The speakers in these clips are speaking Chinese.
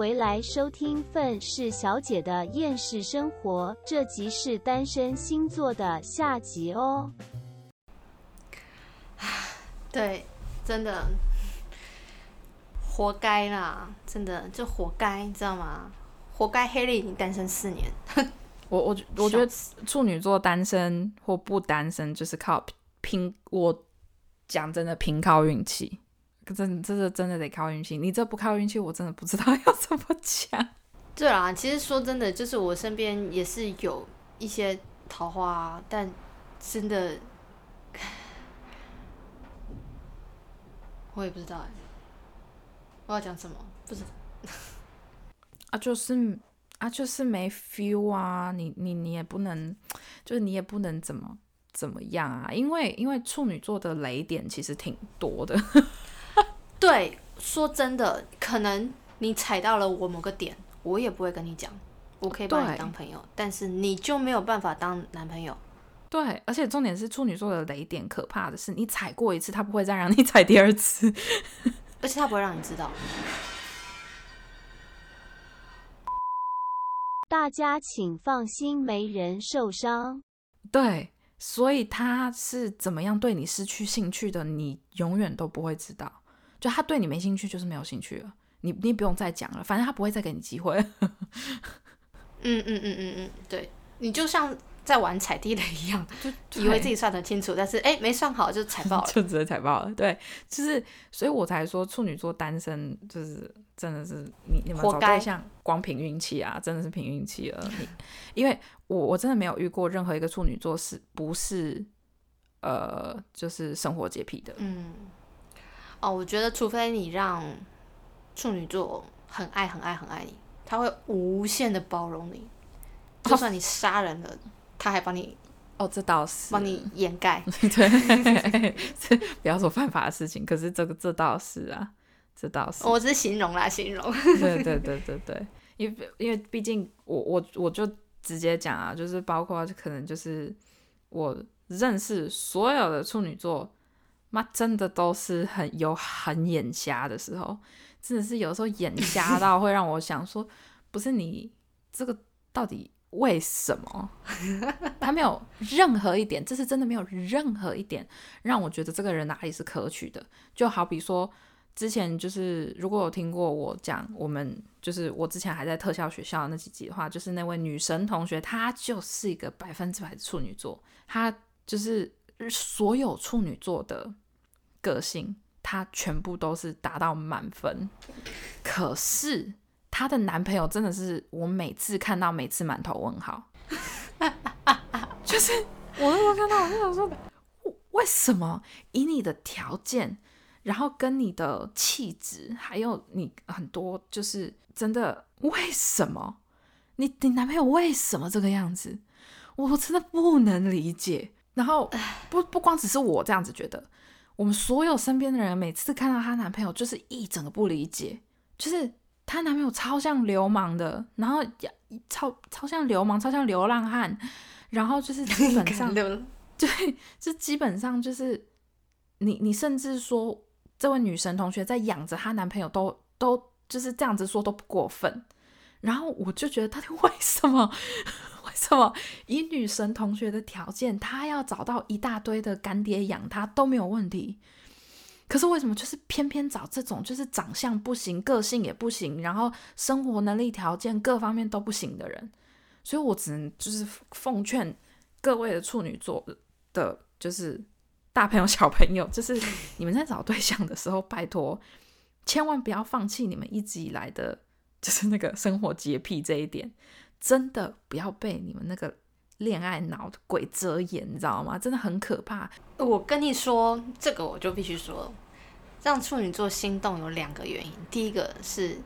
回来收听愤世小姐的厌世生活，这集是单身星座的下集哦。对，真的活该啦，真的就活该，你知道吗？活该黑莉已经单身四年。我我我觉得处女座单身或不单身，就是靠拼。我讲真的，凭靠运气。真，这是真的得靠运气。你这不靠运气，我真的不知道 要怎么讲。对啊，其实说真的，就是我身边也是有一些桃花，但真的，我也不知道哎。我要讲什么？不知道。啊，就是啊，就是没 feel 啊。你你你也不能，就是你也不能怎么怎么样啊。因为因为处女座的雷点其实挺多的。对，说真的，可能你踩到了我某个点，我也不会跟你讲，我可以把你当朋友，但是你就没有办法当男朋友。对，而且重点是处女座的雷点，可怕的是你踩过一次，他不会再让你踩第二次，而且他不会让你知道。大家请放心，没人受伤。对，所以他是怎么样对你失去兴趣的，你永远都不会知道。就他对你没兴趣，就是没有兴趣了。你你不用再讲了，反正他不会再给你机会。嗯嗯嗯嗯嗯，对，你就像在玩踩地雷一样，就以为自己算得清楚，但是哎，没算好就踩爆了，就直接踩爆了。对，就是所以我才说处女座单身就是真的是你你们找对象光凭运气啊，真的是凭运气而已因为我我真的没有遇过任何一个处女座是不是呃就是生活洁癖的。嗯。哦，我觉得除非你让处女座很爱、很爱、很爱你，他会无限的包容你，就算你杀人了，他还帮你哦，这倒是帮你掩盖。对，不要说犯法的事情，可是这个这倒是啊，这倒是。我只是形容啦，形容。对对对对对，因为因为毕竟我我我就直接讲啊，就是包括可能就是我认识所有的处女座。妈，真的都是很有很眼瞎的时候，真的是有时候眼瞎到会让我想说，不是你这个到底为什么？他没有任何一点，这是真的没有任何一点让我觉得这个人哪里是可取的。就好比说，之前就是如果有听过我讲，我们就是我之前还在特效学校那几集的话，就是那位女神同学，她就是一个百分之百的处女座，她就是。所有处女座的个性，她全部都是达到满分。可是她的男朋友真的是我每次看到，每次满头问号。就是我那时候看到，我就想说，为什么以你的条件，然后跟你的气质，还有你很多，就是真的，为什么你你男朋友为什么这个样子？我真的不能理解。然后不不光只是我这样子觉得，我们所有身边的人每次看到她男朋友，就是一整个不理解，就是她男朋友超像流氓的，然后超超像流氓，超像流浪汉，然后就是 基本上 对，就基本上就是你你甚至说这位女神同学在养着她男朋友都都就是这样子说都不过分，然后我就觉得到底为什么？什么以女神同学的条件，她要找到一大堆的干爹养她都没有问题？可是为什么就是偏偏找这种就是长相不行、个性也不行，然后生活能力条件各方面都不行的人？所以我只能就是奉劝各位的处女座的，就是大朋友、小朋友，就是你们在找对象的时候，拜托千万不要放弃你们一直以来的，就是那个生活洁癖这一点。真的不要被你们那个恋爱脑的鬼遮眼，你知道吗？真的很可怕。我跟你说，这个我就必须说，让处女座心动有两个原因。第一个是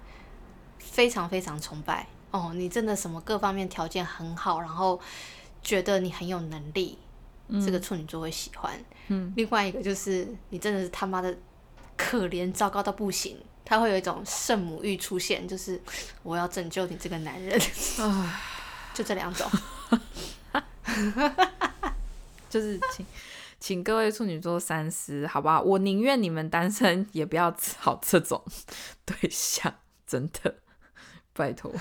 非常非常崇拜哦，你真的什么各方面条件很好，然后觉得你很有能力，这个处女座会喜欢。嗯。另外一个就是你真的是他妈的可怜糟糕到不行。他会有一种圣母欲出现，就是我要拯救你这个男人，就这两种，就是请请各位处女座三思，好不好？我宁愿你们单身，也不要找这种对象，真的。拜托。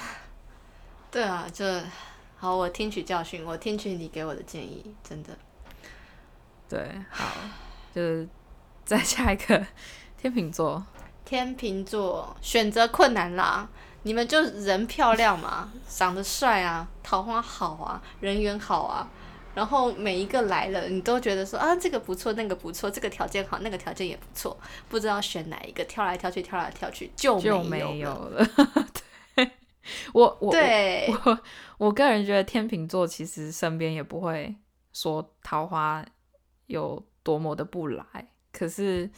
对啊，就好，我听取教训，我听取你给我的建议，真的。对，好，就是再下一个天秤座，天秤座选择困难啦，你们就人漂亮嘛，长得帅啊，桃花好啊，人缘好啊，然后每一个来了，你都觉得说啊，这个不错，那个不错，这个条件好，那个条件也不错，不知道选哪一个，挑来挑去，挑来挑去就就没没有了。了。对，我我对，我我个人觉得天秤座其实身边也不会说桃花有多么的不来，可是嗯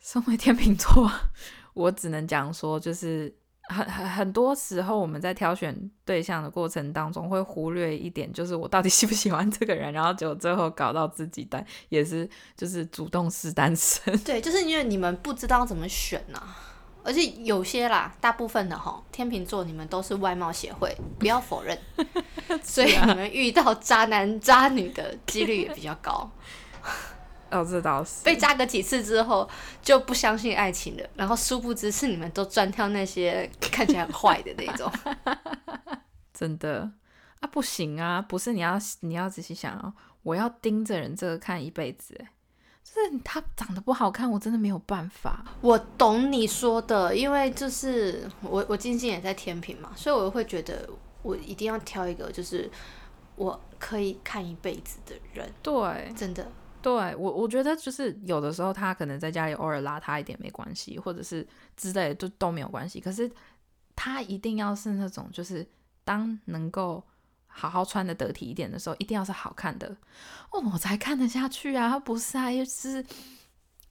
身为天秤座，我只能讲说，就是很很很多时候我们在挑选对象的过程当中，会忽略一点，就是我到底喜不喜欢这个人，然后结果最后搞到自己单也是就是主动是单身。对，就是因为你们不知道怎么选呐、而且有些啦，大部分的哈天秤座你们都是外貌协会，不要否认，所以你们遇到渣男渣女的几率也比较高。哦，这倒是被渣个几次之后就不相信爱情了，然后殊不知是你们都专挑那些看起来很坏的那种。真的啊，不行啊，不是你要你要仔细想哦，我要盯着人这个看一辈子，哎，就是他长得不好看，我真的没有办法。我懂你说的，因为就是我我金星也在天平嘛，所以我会觉得我一定要挑一个就是我可以看一辈子的人，对，真的。对我我觉得就是有的时候他可能在家里偶尔邋遢一点没关系，或者是之类的都都没有关系。可是他一定要是那种就是当能够好好穿的得体一点的时候，一定要是好看的哦，我才看得下去啊。不是啊，就是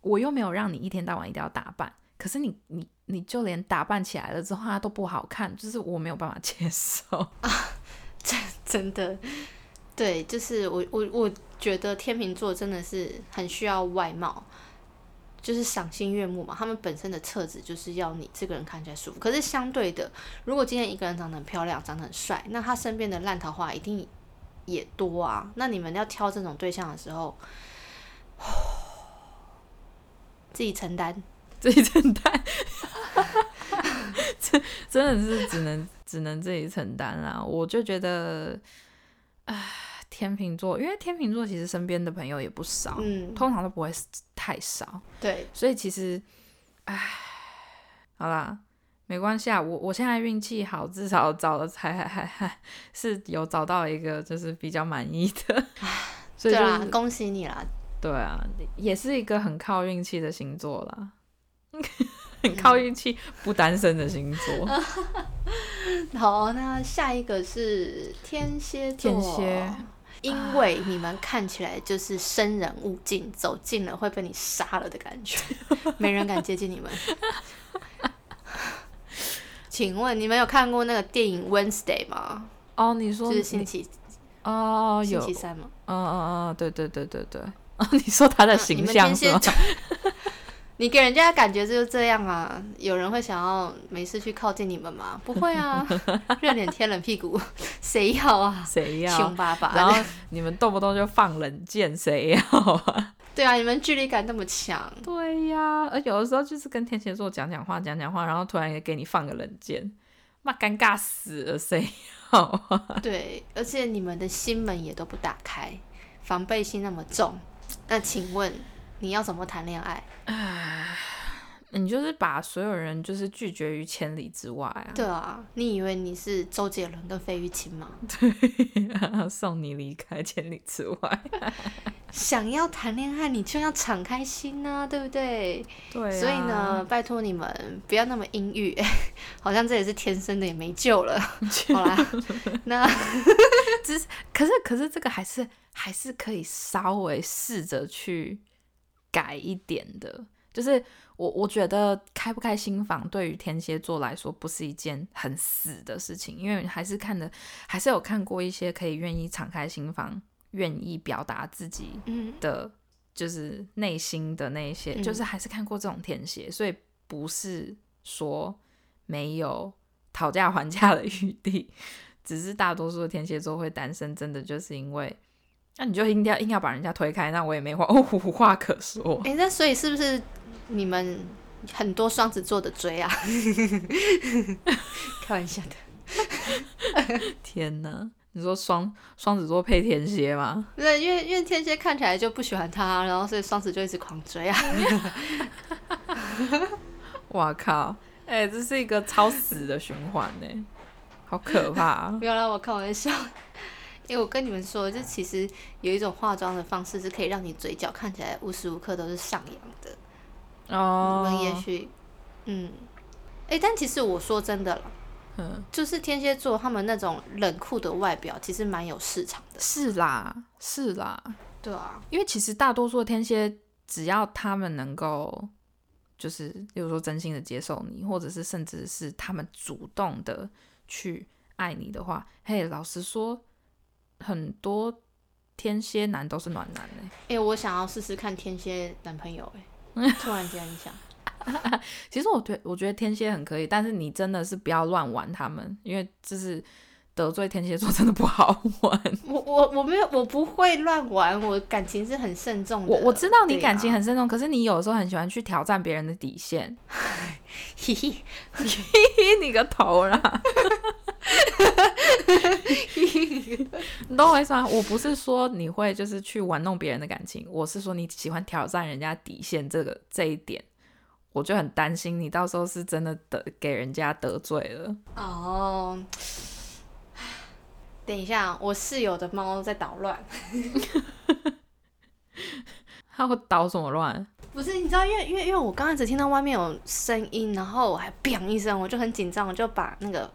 我又没有让你一天到晚一定要打扮，可是你你你就连打扮起来了之后他都不好看，就是我没有办法接受 啊。真的，对，就是我我我觉得天秤座真的是很需要外貌，就是赏心悦目嘛。他们本身的特质就是要你这个人看起来舒服。可是相对的，如果今天一个人长得很漂亮，长得很帅，那他身边的烂桃花一定也多啊。那你们要挑这种对象的时候，自己承担。自己承担，真真的是只能只能自己承担啦。我就觉得，唉，天秤座，因为天秤座其实身边的朋友也不少，嗯，通常都不会太少，对，所以其实，唉，好啦，没关系啊。我我现在运气好，至少找了才还还还是有找到一个就是比较满意的，所以对啦，就是恭喜你啦。对啊，也是一个很靠运气的星座啦，很靠运气不单身的星座。好，那下一个是天蝎座。天蝎，因为你们看起来就是生人勿近，走近了会被你杀了的感觉，没人敢接近你们。请问你们有看过那个电影《Wednesday》吗？哦，你说就是星期哦有，星期三吗？嗯嗯嗯，对对对对对。哦，你说他的形象是吗？你给人家的感觉就是这样啊？有人会想要没事去靠近你们吗？不会啊，热脸贴冷屁股，谁要啊？谁要凶？巴巴的。然后你们动不动就放冷箭，谁要啊？对啊，你们距离感那么强，对呀，而有的时候就是跟天蝎座讲讲话，讲讲话，然后突然也给你放个冷箭，妈尴尬死了，谁要啊？对，而且你们的心门也都不打开，防备心那么重，那请问你要怎么谈恋爱？你就是把所有人就是拒绝于千里之外啊！对啊，你以为你是周杰伦跟费玉清吗？对送你离开千里之外。想要谈恋爱，你就要敞开心啊，对不对？对、啊，所以呢，，拜托你们不要那么阴郁，好像这也是天生的，也没救了。好啦，那只是可是可是这个还是还是可以稍微试着去改一点的，就是我我觉得开不开心房对于天蝎座来说不是一件很死的事情，因为还是看的还是有看过一些可以愿意敞开心房、愿意表达自己嗯，的，就是内心的那一些，嗯就是还是看过这种天蝎，所以不是说没有讨价还价的余地，只是大多数的天蝎座会单身，真的就是因为，那你就硬要硬要把人家推开，那我也没话无话可说。哎、那所以是不是你们很多双子座的追啊，开玩笑的。天哪！你说双双子座配天蝎吗？对，因为因为天蝎看起来就不喜欢他，然后所以双子就一直狂追啊。哇靠！哎、这是一个超死的循环呢，好可怕、啊不！要让我开玩笑，因为我跟你们说，就其实有一种化妆的方式是可以让你嘴角看起来无时无刻都是上扬的。哦你哦们也许，嗯，哎、但其实我说真的了，嗯，就是天蝎座他们那种冷酷的外表，其实蛮有市场的。是啦，是啦，对啊，因为其实大多数的天蝎，只要他们能够，就是比如说真心的接受你，或者是甚至是他们主动的去爱你的话，嘿，老实说，很多天蝎男都是暖男哎、哎、我想要试试看天蝎男朋友、哎，突然间想，其实我觉我觉得天蝎很可以，但是你真的是不要乱玩他们，因为就是得罪天蝎座真的不好玩。我我我没有，我不会乱玩，我感情是很慎重的。我我知道你感情很慎重，可是你有时候很喜欢去挑战别人的底线。嘿嘿嘿嘿，你个头啦！你懂我意思吗？我不是说你会就是去玩弄别人的感情，我是说你喜欢挑战人家底线这个这一点，我就很担心你到时候是真的得给人家得罪了。哦，等一下，我室友的猫在捣乱。它会捣什么乱？不是，你知道，因为因为因为我刚开始听到外面有声音，然后我还“砰”一声，我就很紧张，我就把那个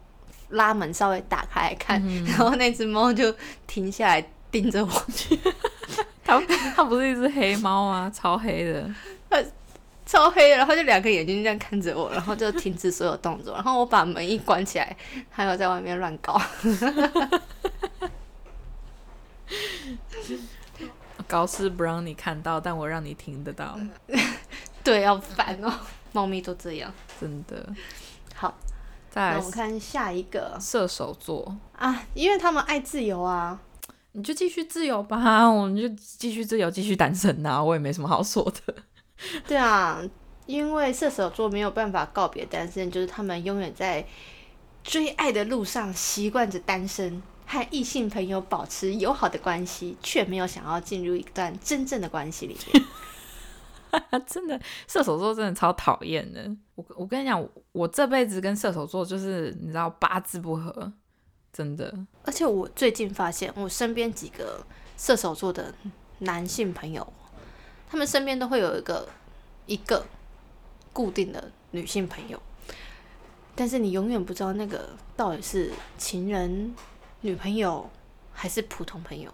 拉门稍微打开来看，然后那只猫就停下来盯着我，它它不是一只黑猫吗？超黑的。超黑的，然后就两个眼睛这样看着我，然后就停止所有动作，然后我把门一关起来，它又在外面乱搞。搞事不让你看到，但我让你听得到，对，要烦哦，猫咪都这样。真的。好，那我们看下一个射手座，啊，因为他们爱自由啊。你就继续自由吧，我们就继续自由，继续单身呐、我也没什么好说的。对啊，因为射手座没有办法告别单身，就是他们永远在追爱的路上习惯着单身，和异性朋友保持友好的关系，却没有想要进入一段真正的关系里面。真的，射手座真的超讨厌的。我我跟你讲，我这辈子跟射手座就是你知道八字不合，真的。而且我最近发现，我身边几个射手座的男性朋友，他们身边都会有一个一个固定的女性朋友，但是你永远不知道那个到底是情人、女朋友还是普通朋友。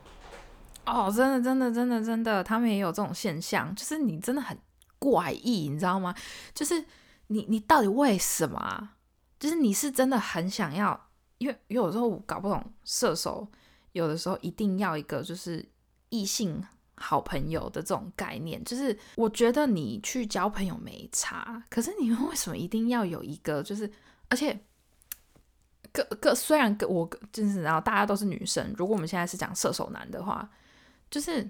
哦，真的，真的，真的，真的，他们也有这种现象，就是你真的很怪异，你知道吗？就是你，你到底为什么？就是你是真的很想要，因为因为有时候我搞不懂射手，有的时候一定要一个就是异性好朋友的这种概念，就是我觉得你去交朋友没差，可是你们为什么一定要有一个就是，而且。各各虽然各我就是然后大家都是女生，如果我们现在是讲射手男的话，就是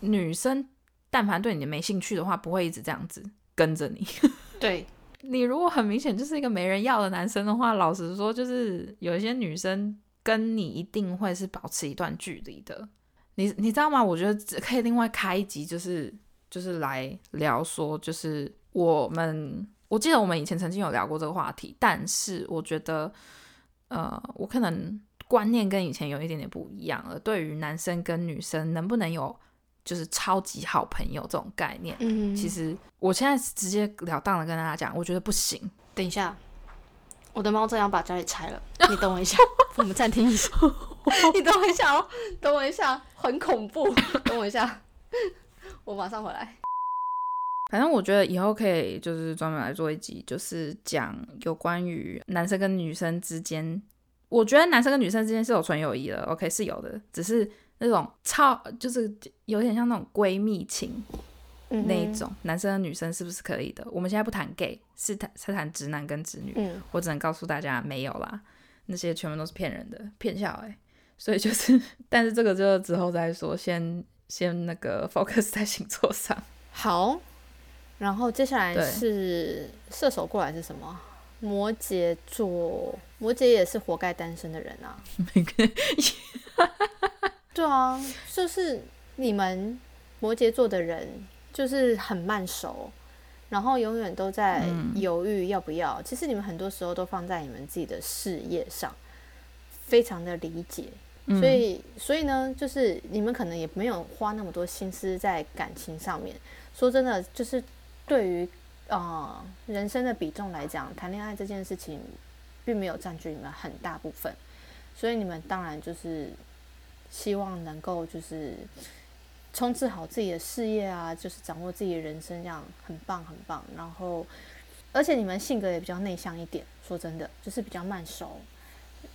女生但凡对你没兴趣的话，不会一直这样子跟着你。对，你如果很明显就是一个没人要的男生的话，老实说，就是有一些女生跟你一定会是保持一段距离的。你你知道吗？我觉得只可以另外开一集，就是就是来聊说，就是我们我记得我们以前曾经有聊过这个话题，但是我觉得呃，我可能观念跟以前有一点点不一样了。对于男生跟女生能不能有就是超级好朋友这种概念，嗯，其实我现在直截了当的跟大家讲，我觉得不行。等一下，我的猫正要把家里拆了，你等我一下，我们暂停一下，你等我一下哦，等我一下，很恐怖，等我一下，我马上回来。反正我觉得以后可以就是专门来做一集，就是讲有关于男生跟女生之间。我觉得男生跟女生之间是有纯友谊的，OK 是有的，只是那种超就是有点像那种闺蜜情嗯那一种，男生跟女生是不是可以的？我们现在不谈 gay，是谈是谈直男跟直女。嗯，我只能告诉大家没有啦，那些全部都是骗人的，骗小孩。所以就是，但是这个就之后再说，先先那个 focus 在星座上。好，然后接下来是射手过来是什么？摩羯座，摩羯也是活该单身的人啊。每个对啊，就是你们摩羯座的人，就是很慢熟，然后永远都在犹豫要不要。其实你们很多时候都放在你们自己的事业上，非常的理解。嗯所以，所以呢，就是你们可能也没有花那么多心思在感情上面。说真的，就是对于呃人生的比重来讲，谈恋爱这件事情并没有占据你们很大部分。所以你们当然就是希望能够就是冲刺好自己的事业啊，就是掌握自己的人生，这样很棒很棒。然后，而且你们性格也比较内向一点，说真的，就是比较慢熟，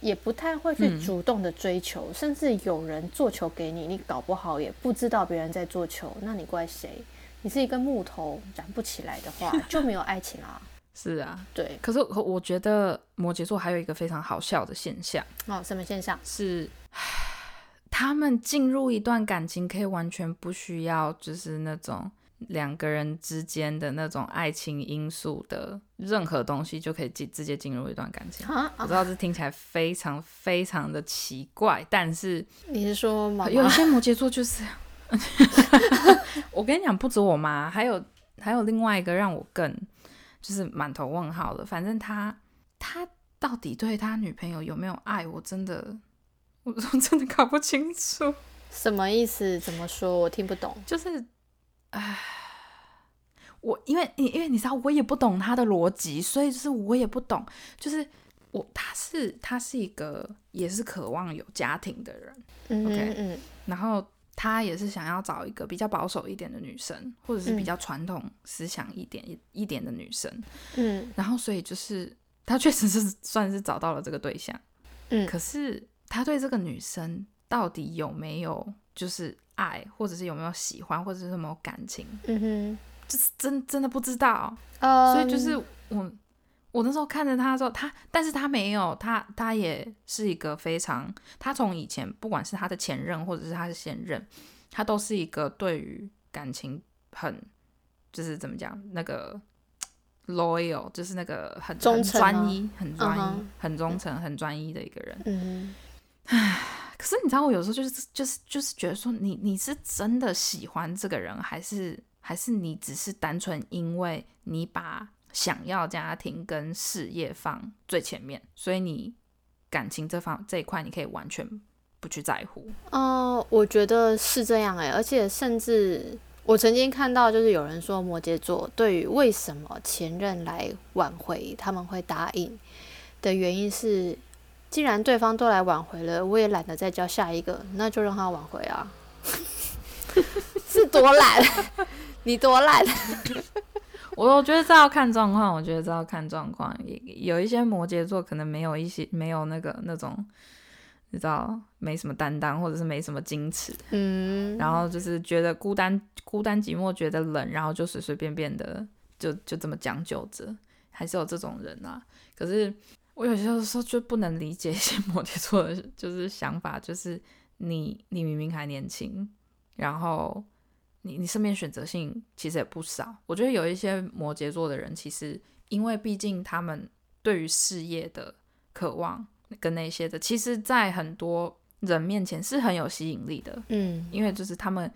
也不太会去嗯主动的追求，甚至有人做球给你，你搞不好也不知道别人在做球，那你怪谁？你是一根木头燃不起来的话，就没有爱情啊。是啊，对，可是我我觉得摩羯座还有一个非常好笑的现象哦，什么现象？是，他们进入一段感情可以完全不需要就是那种两个人之间的那种爱情因素的任何东西，就可以进直接进入一段感情。啊我知道这听起来非常非常的奇怪，但是你是说妈有一？些摩羯座就是，我跟你讲，不止我妈，还有还有另外一个让我更就是满头问号的。反正他他到底对他女朋友有没有爱，我真的我我真的搞不清楚。什么意思？怎么说？我听不懂。就是，唉，我因为因为你知道，我也不懂他的逻辑，所以就是我也不懂，就是我他是他是一个也是渴望有家庭的人。嗯 OK 嗯然后他也是想要找一个比较保守一点的女生，或者是比嗯较传统思想一点、一一点的女生。嗯。然后所以就是他确实是算是找到了这个对象，嗯。可是他对这个女生到底有没有就是爱，或者是有没有喜欢，或者是有没有感情，嗯哼，就是真真的不知道。呃，所以就是我我那时候看着他的时候，他但是他没有，他他也是一个非常，他从以前不管是他的前任或者是他的现任，他都是一个对于感情很就是怎么讲那个 loyal，就是那个很很忠诚吗专一、很专一、很忠诚、很专一的一个人。嗯可是你知道，我有时候就是就是就是觉得说你，你是真的喜欢这个人，还是还是你只是单纯因为你把想要家庭跟事业放最前面，所以你感情这方这一块你可以完全不去在乎。呃，我觉得是这样哎、而且甚至我曾经看到，就是有人说摩羯座对于为什么前任来挽回他们会答应的原因是，既然对方都来挽回了，我也懒得再交下一个，那就让他挽回啊。是多懒？你多懒？我我觉得这要看状况，我觉得这要看状况。也有一些摩羯座可能没有一些没有那个那种，你知道没什么担当，或者是没什么矜持，嗯，然后就是觉得孤单孤单寂寞，觉得冷，然后就随随便便的就就这么将就着，还是有这种人啊。可是我有些时候就不能理解一些摩羯座的，就是想法，就是你你明明还年轻，然后你你身边选择性其实也不少。我觉得有一些摩羯座的人，其实因为毕竟他们对于事业的渴望跟那些的，其实在很多人面前是很有吸引力的。嗯因为就是他们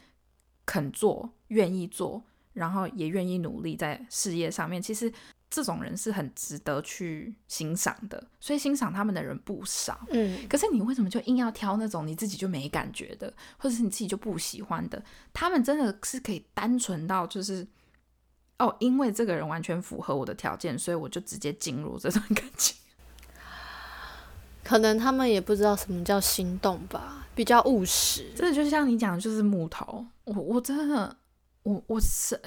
肯做、愿意做，然后也愿意努力在事业上面。其实这种人是很值得去欣赏的，所以欣赏他们的人不少。嗯可是你为什么就硬要挑那种你自己就没感觉的，或者是你自己就不喜欢的？他们真的是可以单纯到就是。哦，因为这个人完全符合我的条件，所以我就直接进入这段感情。可能他们也不知道什么叫心动吧，比较务实。真的就像你讲的，就是木头。我我真的，我我是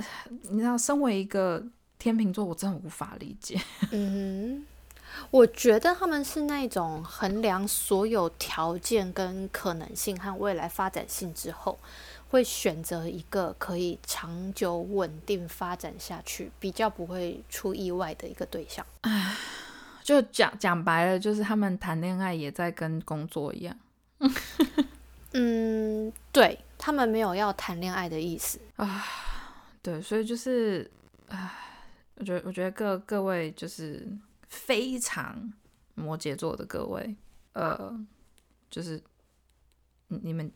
你知道，身为一个天秤座，我真的无法理解。嗯哼，我觉得他们是那种衡量所有条件跟可能性和未来发展性之后，会选择一个可以长久稳定发展下去，比较不会出意外的一个对象。就讲讲白了，就是他们谈恋爱也在跟工作一样嗯，对他们没有要谈恋爱的意思啊。对，所以就是我觉得，我觉得各各位就是非常摩羯座的各位，呃，就是你你们，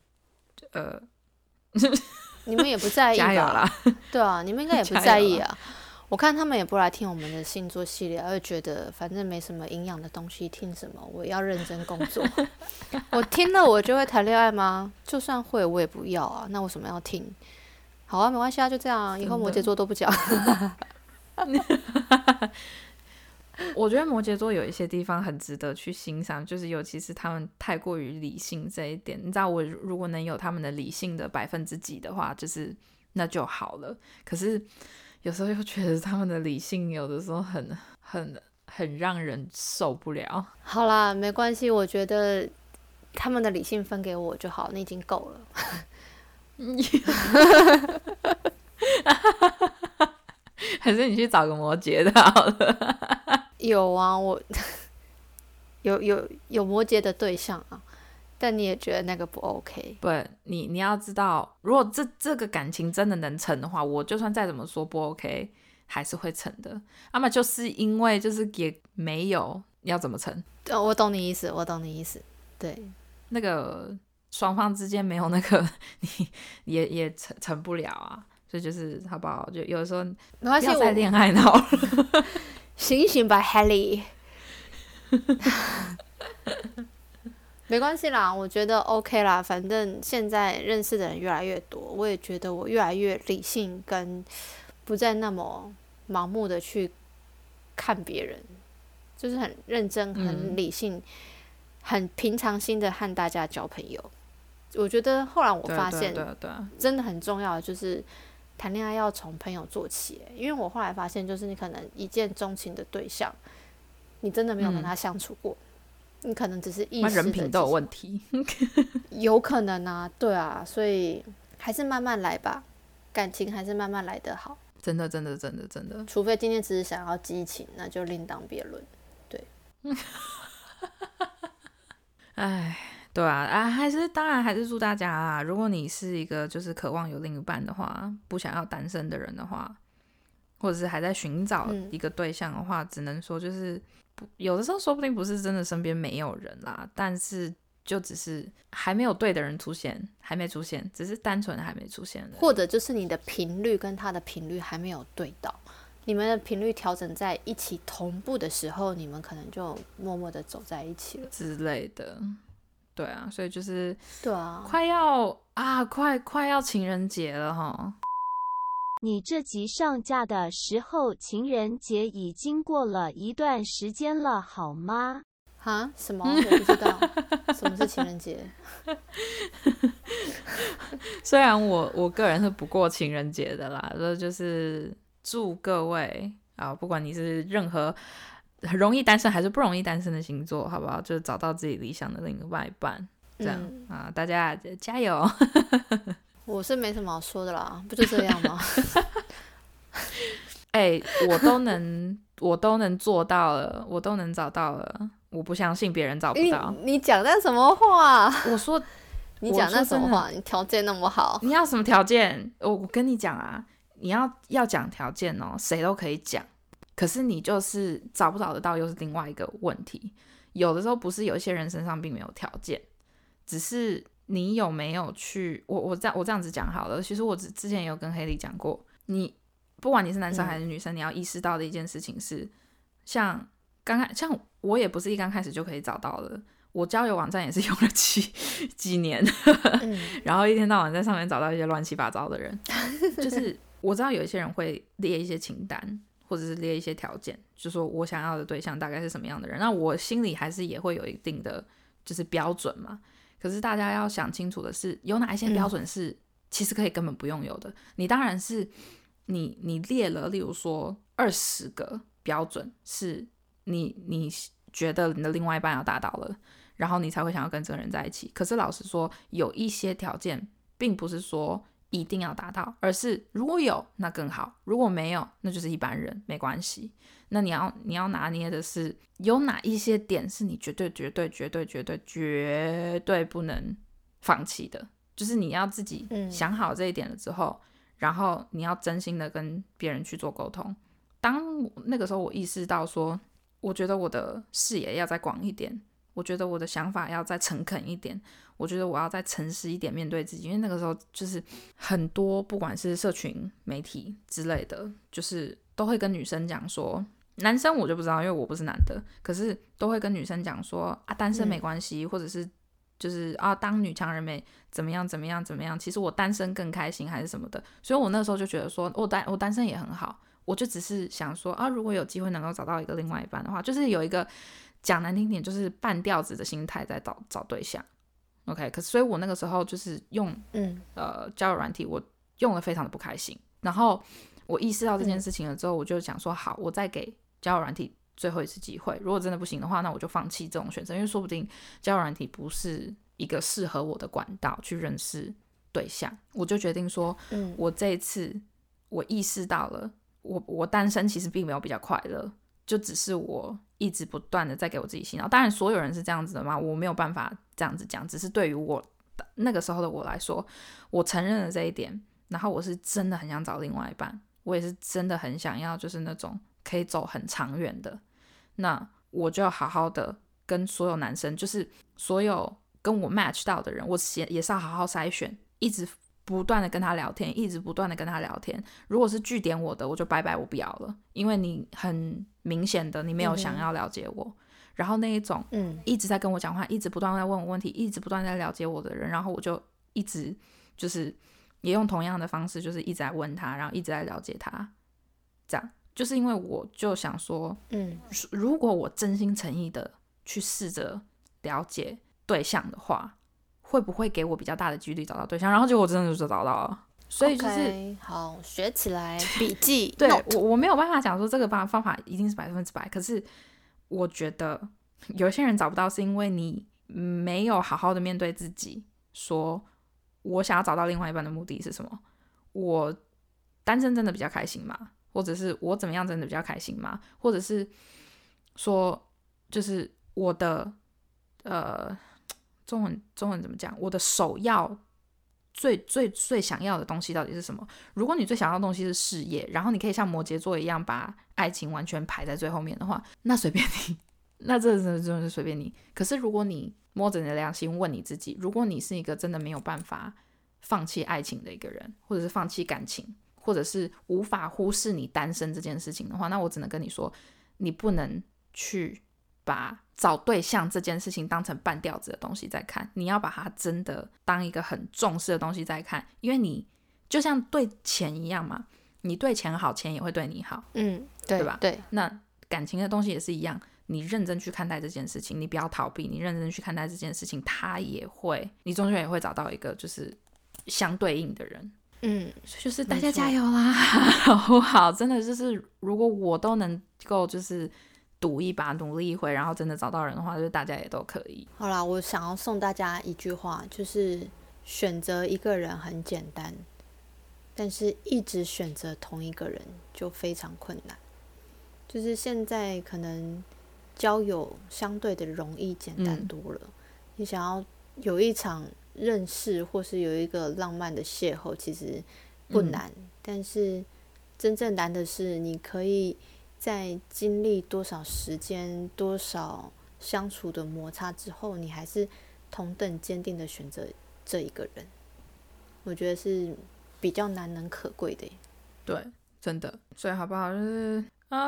呃，你们也不在意 加油吧？啦！对啊，你们应该也不 在意啊。我看他们也不来听我们的星座系列，而觉得反正没什么营养的东西，听什么？我要认真工作。我听了我就会谈恋爱吗？就算会，我也不要啊。那为什么要听？好啊，没关系啊，就这样啊。以后摩羯座都不讲。我觉得摩羯座有一些地方很值得去欣赏，就是尤其是他们太过于理性这一点。你知道，我如果能有他们的理性的百分之几的话，就是那就好了。可是有时候又觉得他们的理性有的时候很很很让人受不了。好啦，没关系，我觉得他们的理性分给我就好，那已经够了。还是你去找个摩羯的好了。有啊，我有有有摩羯的对象啊，但你也觉得那个不 OK？不，你你要知道，如果这这个感情真的能成的话，我就算再怎么说不 OK，还是会成的。那么就是因为就是也没有要怎么成，哦，我懂你意思，我懂你意思。对，那个双方之间没有那个，你也也成成不了啊。所以就是好不好？就有的时候没关系，不要再我恋爱脑了。醒醒吧，Helly。没关系啦，我觉得 OK 啦。反正现在认识的人越来越多，我也觉得我越来越理性，跟不再那么盲目的去看别人，就是很认真、很嗯理性、很平常心的和大家交朋友。我觉得后来我发现，真的很重要就是谈恋爱要从朋友做起欸，因为我后来发现，就是你可能一见钟情的对象，你真的没有跟嗯他相处过，你可能只是一那时的人品都有问题。有可能啊，对啊，所以还是慢慢来吧，感情还是慢慢来的好，真的，真的，真的，真的，除非今天只是想要激情，那就另当别论。对唉，对啊，啊，还是当然还是祝大家啊，如果你是一个就是渴望有另一半的话，不想要单身的人的话，或者是还在寻找嗯一个对象的话，只能说就是不，有的时候说不定不是真的身边没有人啦，但是就只是还没有对的人出现，还没出现，只是单纯的还没出现或者就是你的频率跟他的频率还没有对到，你们的频率调整在一起同步的时候，你们可能就默默的走在一起了。之类的。对啊，所以就是对啊，快要啊，快快要情人节了哈。你这集上架的时候，情人节已经过了一段时间了，好吗？啊？什么？我不知道，什么是情人节？虽然我我个人是不过情人节的啦，这就是祝各位啊，不管你是任何很容易单身还是不容易单身的星座，好不好？就是找到自己理想的另外一半，这样、嗯啊，大家加油！我是没什么好说的啦，不就这样吗？哎、我都能我都能做到了，我都能找到了，我不相信别人找不到。你讲的什么话？我说你讲那什么 话？你条件那么好，你要什么条件？我我跟你讲啊，你要要讲条件哦，谁都可以讲。可是你就是找不找得到，又是另外一个问题。有的时候不是有一些人身上并没有条件，只是你有没有去。我我这样我这样子讲好了。其实我之之前也有跟黑莉讲过，你不管你是男生还是女生，你要意识到的一件事情是，像刚开像我也不是一刚开始就可以找到的。我交友网站也是用了几几年，嗯，然后一天到晚在上面找到一些乱七八糟的人，就是我知道有一些人会列一些清单，或者是列一些条件，就说我想要的对象大概是什么样的人，那我心里还是也会有一定的就是标准嘛。可是大家要想清楚的是，有哪一些标准是其实可以根本不用有的。你当然是你你列了，例如说二十个标准是你你觉得你的另外一半要达到了。然后你才会想要跟这个人在一起。可是老实说，有一些条件并不是说一定要达到，而是如果有那更好，如果没有那就是一般人，没关系。那你要你要拿捏的是有哪一些点是你绝对绝对绝对绝对绝对不能放弃的，就是你要自己嗯想好这一点了之后，然后你要真心的跟别人去做沟通。当那个时候我意识到说，我觉得我的视野要再广一点，我觉得我的想法要再诚恳一点，我觉得我要再诚实一点面对自己，因为那个时候就是很多不管是社群媒体之类的，就是都会跟女生讲说。男生我就不知道，因为我不是男的，可是都会跟女生讲说啊，单身没关系，或者是就是啊，当女强人没怎么样怎么样怎么样，其实我单身更开心还是什么的，所以我那时候就觉得说我单我单身也很好，我就只是想说啊，如果有机会能够找到一个另外一半的话，就是有一个讲难听点，就是半吊子的心态在找找对象，OK，可是所以我那个时候就是用嗯呃交友软体，我用的非常的不开心，然后我意识到这件事情了之后，我就想说好，我再给。交友软体最后一次机会，如果真的不行的话，那我就放弃这种选择，因为说不定交友软体不是一个适合我的管道去认识对象。我就决定说，嗯，我这一次我意识到了，我我单身其实并没有比较快乐，就只是我一直不断的在给我自己洗脑。当然，所有人是这样子的嘛，我没有办法这样子讲，只是对于我那个时候的我来说，我承认了这一点，然后我是真的很想找另外一半，我也是真的很想要，就是那种。可以走很长远的，那我就要好好的跟所有男生，就是所有跟我 match 到的人，我也是要好好筛选，一直不断的跟他聊天，一直不断的跟他聊天。如果是据点我的，我就拜拜，我不要了，因为你很明显的你没有想要了解我。然后那一种，嗯，一直在跟我讲话，一直不断在问我问题，一直不断在了解我的人，然后我就一直就是也用同样的方式，就是一直在问他，然后一直在了解他，这样。就是因为我就想说，嗯，如果我真心诚意的去试着了解对象的话，会不会给我比较大的几率找到对象？然后结果我真的就找到了，所以就是好学起来笔记。对我我没有办法讲说这个方方法一定是百分之百，可是我觉得有些人找不到是因为你没有好好的面对自己，说我想要找到另外一半的目的是什么？我单身真的比较开心吗？或者是我怎么样真的比较开心吗？或者是说，就是我的呃，中文中文怎么讲？我的首要最最最想要的东西到底是什么？如果你最想要的东西是事业，然后你可以像摩羯座一样把爱情完全排在最后面的话，那随便你，那这真的真的是随便你。可是如果你摸着你的良心问你自己，如果你是一个真的没有办法放弃爱情的一个人，或者是放弃感情。或者是无法忽视你单身这件事情的话，那我只能跟你说，你不能去把找对象这件事情当成半吊子的东西在看，你要把它真的当一个很重视的东西在看，因为你就像对钱一样嘛，你对钱好，钱也会对你好，嗯，对吧？对，那感情的东西也是一样，你认真去看待这件事情，你不要逃避，你认真去看待这件事情，他也会，你终究也会找到一个就是相对应的人。嗯，就是大家加油啦，好不好？真的就是，如果我都能够就是赌一把，努力一回，然后真的找到人的话，就是大家也都可以。好啦，我想要送大家一句话，就是选择一个人很简单，但是一直选择同一个人就非常困难。就是现在可能交友相对的容易简单多了，你想要有一场。认识或是有一个浪漫的邂逅，其实不难，但是真正难的是，你可以在经历多少时间、多少相处的摩擦之后，你还是同等坚定的选择这一个人。我觉得是比较难能可贵的。对，真的。所以好不好？就是啊，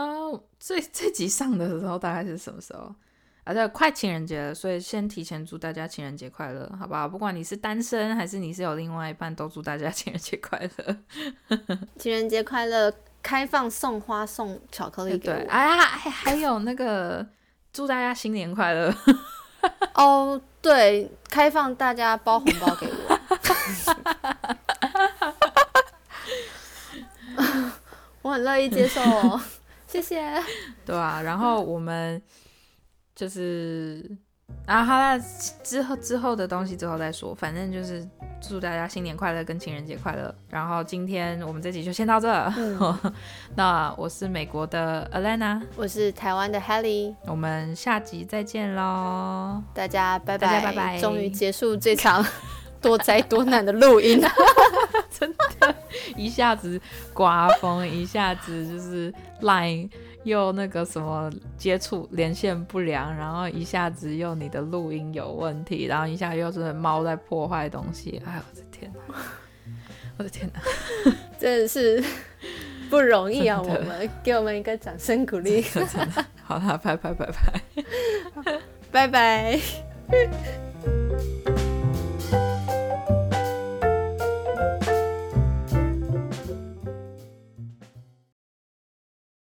这这集上的时候大概是什么时候？啊，对快情人节了，所以先提前祝大家情人节快乐，好不好？不管你是单身还是你是有另外一半，都祝大家 情人节快乐。情人节快乐，开放送花送巧克力给我。哎呀，还还有那个祝大家新年快乐。哦，对，开放大家包红包给我。我很乐意接受哦，谢谢。对啊，然后我们。就是，然后好了，之后之后的东西之后再说。反正就是祝大家新年快乐，跟情人节快乐。然后今天我们这集就先到这。那我是美国的 Alana，我是台湾的 Helly，我们下集再见喽！大家拜拜拜拜！终于结束这场 多灾多难的录音，真的一下子刮风，一下子就是 Line 又那个什么接触连线不良，然后一下子又你的录音有问题，然后一下又是猫在破坏东西，哎，我的天哪！我的天哪！真的是不容易啊！我们给我们一个掌声鼓励，好啦，拜拜拜拜。拜拜。